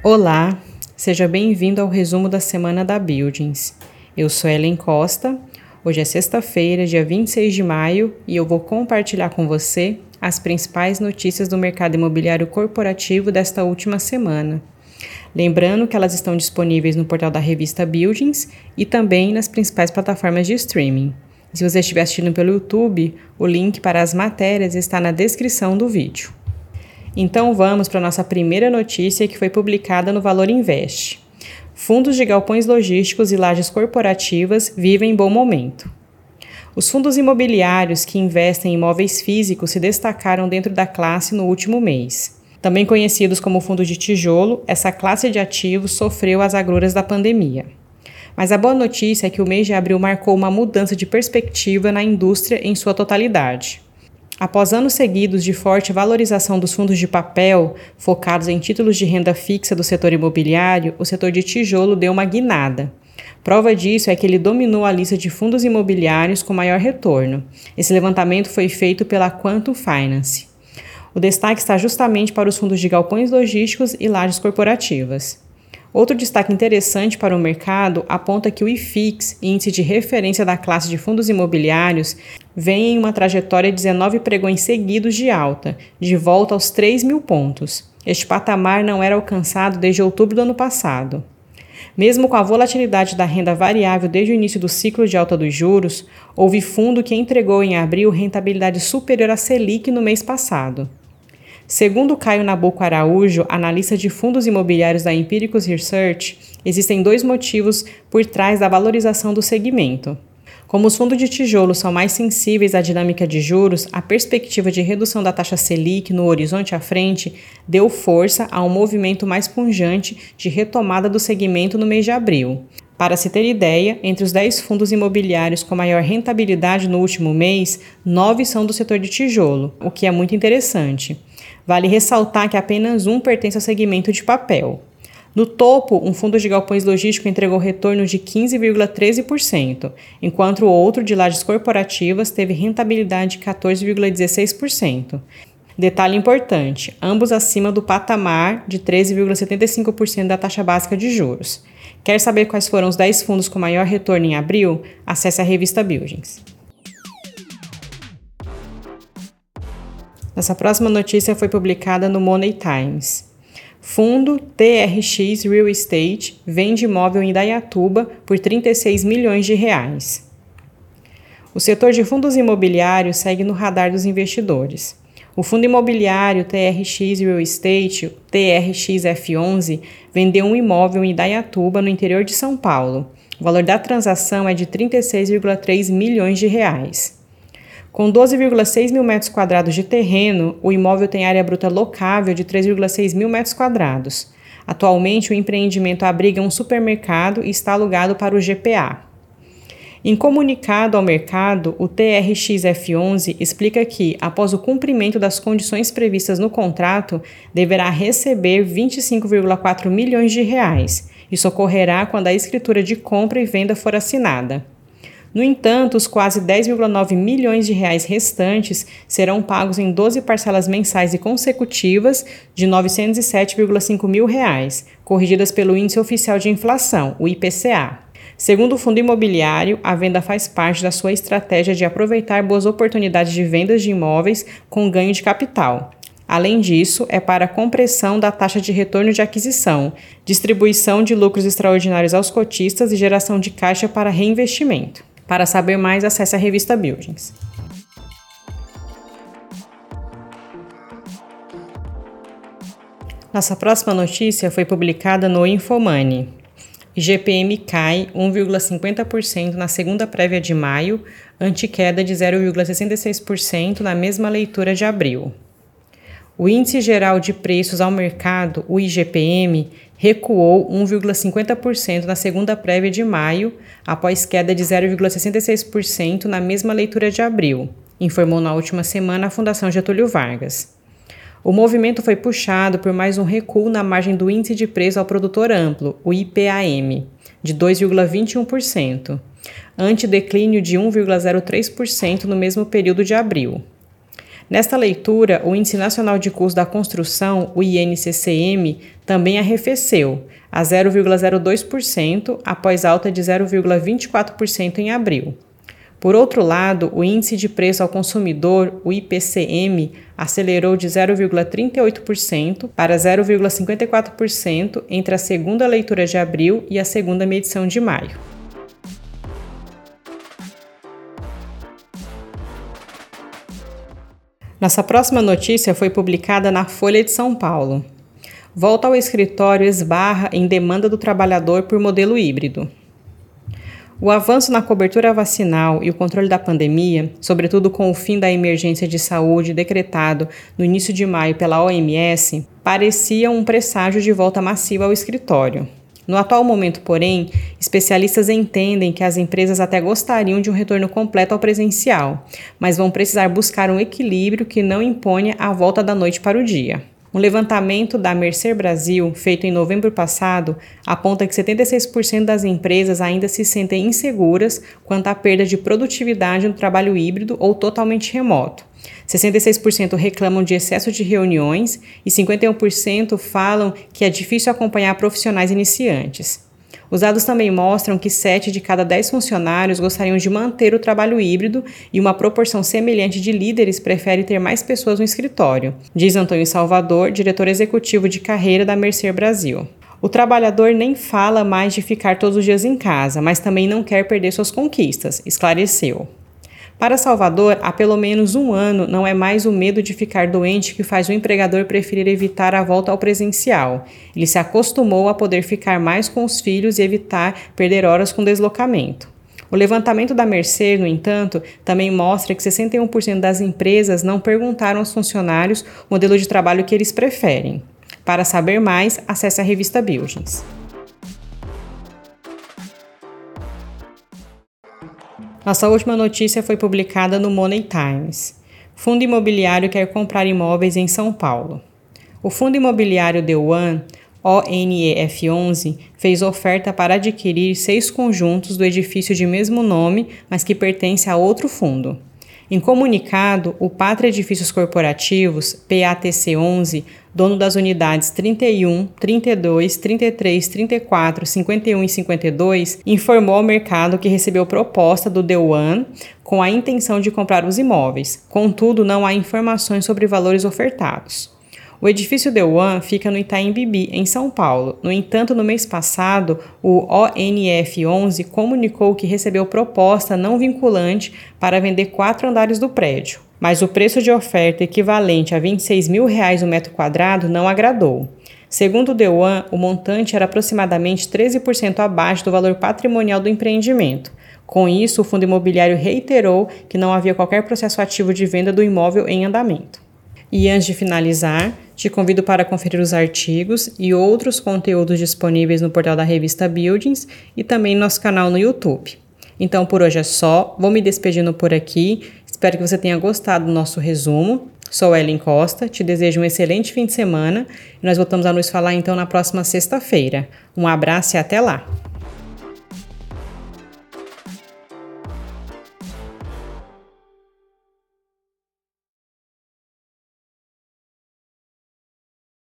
Olá, seja bem-vindo ao resumo da semana da Buildings. Eu sou Ellen Costa. Hoje é sexta-feira, dia 26 de maio, e eu vou compartilhar com você as principais notícias do mercado imobiliário corporativo desta última semana. Lembrando que elas estão disponíveis no portal da revista Buildings e também nas principais plataformas de streaming. Se você estiver assistindo pelo YouTube, o link para as matérias está na descrição do vídeo. Então vamos para nossa primeira notícia que foi publicada no Valor Invest. Fundos de galpões logísticos e lajes corporativas vivem bom momento. Os fundos imobiliários que investem em imóveis físicos se destacaram dentro da classe no último mês. Também conhecidos como fundo de tijolo, essa classe de ativos sofreu as agruras da pandemia. Mas a boa notícia é que o mês de abril marcou uma mudança de perspectiva na indústria em sua totalidade. Após anos seguidos de forte valorização dos fundos de papel, focados em títulos de renda fixa do setor imobiliário, o setor de tijolo deu uma guinada. Prova disso é que ele dominou a lista de fundos imobiliários com maior retorno. Esse levantamento foi feito pela Quantum Finance. O destaque está justamente para os fundos de galpões logísticos e lajes corporativas. Outro destaque interessante para o mercado aponta que o IFIX, índice de referência da classe de fundos imobiliários, vem em uma trajetória de 19 pregões seguidos de alta, de volta aos 3 mil pontos. Este patamar não era alcançado desde outubro do ano passado. Mesmo com a volatilidade da renda variável desde o início do ciclo de alta dos juros, houve fundo que entregou em abril rentabilidade superior à Selic no mês passado. Segundo Caio Nabuco Araújo, analista de fundos imobiliários da Empiricus Research, existem dois motivos por trás da valorização do segmento. Como os fundos de tijolo são mais sensíveis à dinâmica de juros, a perspectiva de redução da taxa Selic no horizonte à frente deu força a um movimento mais punjante de retomada do segmento no mês de abril. Para se ter ideia, entre os 10 fundos imobiliários com maior rentabilidade no último mês, 9 são do setor de tijolo, o que é muito interessante. Vale ressaltar que apenas um pertence ao segmento de papel. No topo, um fundo de galpões logístico entregou retorno de 15,13%, enquanto o outro de lajes corporativas teve rentabilidade de 14,16%. Detalhe importante: ambos acima do patamar de 13,75% da taxa básica de juros. Quer saber quais foram os 10 fundos com maior retorno em abril? Acesse a revista Buildings. Nossa próxima notícia foi publicada no Money Times. Fundo TRX Real Estate vende imóvel em Dayatuba por 36 milhões de reais. O setor de fundos imobiliários segue no radar dos investidores. O fundo imobiliário TRX Real Estate, TRXF11, vendeu um imóvel em Dayatuba, no interior de São Paulo. O valor da transação é de 36,3 milhões de reais. Com 12,6 mil metros quadrados de terreno, o imóvel tem área bruta locável de 3,6 mil metros quadrados. Atualmente, o empreendimento abriga um supermercado e está alugado para o GPA. Em comunicado ao mercado, o TRXF11 explica que, após o cumprimento das condições previstas no contrato, deverá receber 25,4 milhões de reais. Isso ocorrerá quando a escritura de compra e venda for assinada. No entanto, os quase 10,9 milhões de reais restantes serão pagos em 12 parcelas mensais e consecutivas de 907,5 mil reais, corrigidas pelo Índice Oficial de Inflação, o IPCA. Segundo o fundo imobiliário, a venda faz parte da sua estratégia de aproveitar boas oportunidades de vendas de imóveis com ganho de capital. Além disso, é para a compressão da taxa de retorno de aquisição, distribuição de lucros extraordinários aos cotistas e geração de caixa para reinvestimento. Para saber mais, acesse a revista Buildings. Nossa próxima notícia foi publicada no Infomoney. IGPM cai 1,50% na segunda prévia de maio, ante queda de 0,66% na mesma leitura de abril. O Índice Geral de Preços ao Mercado, o IGPM, recuou 1,50% na segunda prévia de maio, após queda de 0,66% na mesma leitura de abril, informou na última semana a Fundação Getúlio Vargas. O movimento foi puxado por mais um recuo na margem do índice de preço ao produtor amplo, o IPAM, de 2,21%, ante declínio de 1,03% no mesmo período de abril. Nesta leitura, o Índice Nacional de Custo da Construção, o INCCM, também arrefeceu a 0,02% após alta de 0,24% em abril. Por outro lado, o índice de preço ao consumidor, o IPCM, acelerou de 0,38% para 0,54% entre a segunda leitura de abril e a segunda medição de maio. Nossa próxima notícia foi publicada na Folha de São Paulo. Volta ao escritório esbarra em demanda do trabalhador por modelo híbrido. O avanço na cobertura vacinal e o controle da pandemia, sobretudo com o fim da emergência de saúde decretado no início de maio pela OMS, parecia um presságio de volta massiva ao escritório. No atual momento, porém, especialistas entendem que as empresas até gostariam de um retorno completo ao presencial, mas vão precisar buscar um equilíbrio que não imponha a volta da noite para o dia. Um levantamento da Mercer Brasil, feito em novembro passado, aponta que 76% das empresas ainda se sentem inseguras quanto à perda de produtividade no trabalho híbrido ou totalmente remoto. 66% reclamam de excesso de reuniões e 51% falam que é difícil acompanhar profissionais iniciantes. Os dados também mostram que 7 de cada 10 funcionários gostariam de manter o trabalho híbrido e uma proporção semelhante de líderes prefere ter mais pessoas no escritório, diz Antônio Salvador, diretor executivo de carreira da Mercer Brasil. O trabalhador nem fala mais de ficar todos os dias em casa, mas também não quer perder suas conquistas, esclareceu. Para Salvador, há pelo menos um ano não é mais o medo de ficar doente que faz o empregador preferir evitar a volta ao presencial. Ele se acostumou a poder ficar mais com os filhos e evitar perder horas com deslocamento. O levantamento da Mercer, no entanto, também mostra que 61% das empresas não perguntaram aos funcionários o modelo de trabalho que eles preferem. Para saber mais, acesse a revista Buildings. Nossa última notícia foi publicada no Money Times. Fundo imobiliário quer comprar imóveis em São Paulo. O fundo imobiliário The One, ONEF11, fez oferta para adquirir seis conjuntos do edifício de mesmo nome, mas que pertence a outro fundo. Em comunicado, o Pátria Edifícios Corporativos, PATC11, dono das unidades 31, 32, 33, 34, 51 e 52, informou ao mercado que recebeu proposta do One com a intenção de comprar os imóveis. Contudo, não há informações sobre valores ofertados. O edifício The One fica no Itaim Bibi, em São Paulo. No entanto, no mês passado, o ONF11 comunicou que recebeu proposta não vinculante para vender quatro andares do prédio, mas o preço de oferta equivalente a 26 mil reais o metro quadrado não agradou. Segundo o One, o montante era aproximadamente 13% abaixo do valor patrimonial do empreendimento. Com isso, o fundo imobiliário reiterou que não havia qualquer processo ativo de venda do imóvel em andamento. E antes de finalizar, te convido para conferir os artigos e outros conteúdos disponíveis no portal da revista Buildings e também no nosso canal no YouTube. Então por hoje é só, vou me despedindo por aqui. Espero que você tenha gostado do nosso resumo. Sou Ellen Costa, te desejo um excelente fim de semana e nós voltamos a nos falar então na próxima sexta-feira. Um abraço e até lá!